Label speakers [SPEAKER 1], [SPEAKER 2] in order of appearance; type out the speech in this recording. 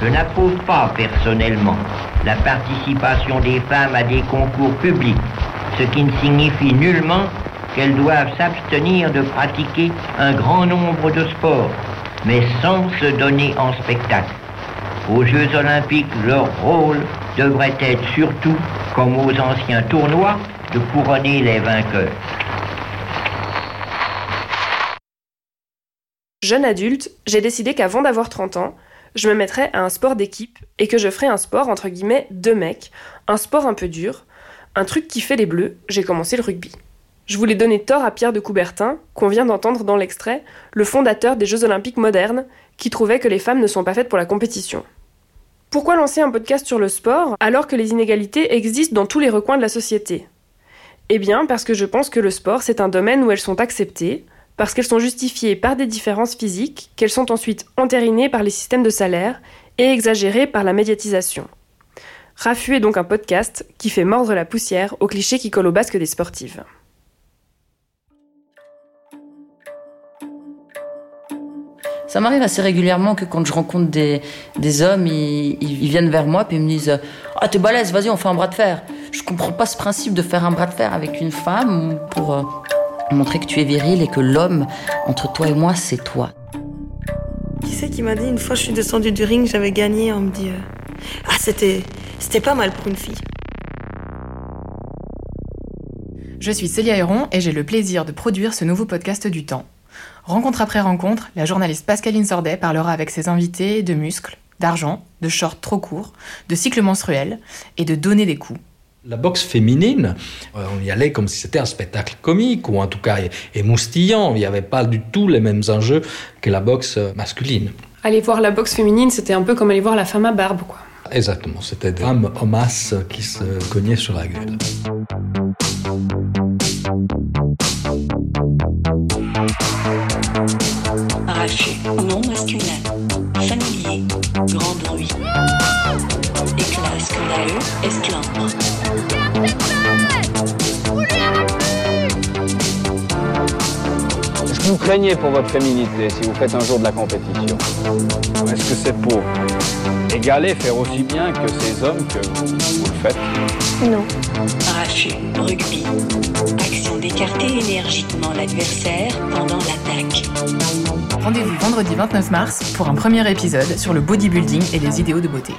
[SPEAKER 1] Je n'approuve pas personnellement la participation des femmes à des concours publics, ce qui ne signifie nullement qu'elles doivent s'abstenir de pratiquer un grand nombre de sports, mais sans se donner en spectacle. Aux Jeux olympiques, leur rôle devrait être surtout, comme aux anciens tournois, de couronner les vainqueurs.
[SPEAKER 2] Jeune adulte, j'ai décidé qu'avant d'avoir 30 ans, je me mettrais à un sport d'équipe et que je ferais un sport entre guillemets de mecs, un sport un peu dur, un truc qui fait les bleus, j'ai commencé le rugby. Je voulais donner tort à Pierre de Coubertin, qu'on vient d'entendre dans l'extrait, le fondateur des Jeux olympiques modernes, qui trouvait que les femmes ne sont pas faites pour la compétition. Pourquoi lancer un podcast sur le sport alors que les inégalités existent dans tous les recoins de la société? Eh bien parce que je pense que le sport c'est un domaine où elles sont acceptées, parce qu'elles sont justifiées par des différences physiques, qu'elles sont ensuite entérinées par les systèmes de salaire et exagérées par la médiatisation. Rafu est donc un podcast qui fait mordre la poussière aux clichés qui collent au basque des sportives.
[SPEAKER 3] Ça m'arrive assez régulièrement que quand je rencontre des, hommes, ils, viennent vers moi ils me disent Ah, t'es balèze, vas-y, on fait un bras de fer. Je comprends pas ce principe de faire un bras de fer avec une femme pour euh, montrer que tu es viril et que l'homme entre toi et moi, c'est toi.
[SPEAKER 4] Qui c'est qui m'a dit une fois je suis descendue du ring, j'avais gagné, on me dit euh, Ah, c'était, c'était pas mal pour une fille.
[SPEAKER 5] Je suis Célia Héron et j'ai le plaisir de produire ce nouveau podcast du temps. Rencontre après rencontre, la journaliste Pascaline Sordet parlera avec ses invités de muscles, d'argent, de shorts trop courts, de cycles menstruels et de donner des coups.
[SPEAKER 6] La boxe féminine, on y allait comme si c'était un spectacle comique, ou en tout cas émoustillant. Il n'y avait pas du tout les mêmes enjeux que la boxe masculine.
[SPEAKER 2] Aller voir la boxe féminine, c'était un peu comme aller voir la femme à barbe, quoi.
[SPEAKER 6] Exactement, c'était des femmes en masse qui se cognaient sur la gueule.
[SPEAKER 7] Arraché, nom masculin, familier, grand bruit. Éclat scandaleux, esclandre.
[SPEAKER 8] Vous craignez pour votre féminité si vous faites un jour de la compétition Est-ce que c'est pour égaler, faire aussi bien que ces hommes que vous le faites
[SPEAKER 4] Non.
[SPEAKER 7] Arraché, rugby. Action d'écarter énergiquement l'adversaire pendant l'attaque.
[SPEAKER 5] Rendez-vous vendredi 29 mars pour un premier épisode sur le bodybuilding et les idéaux de beauté.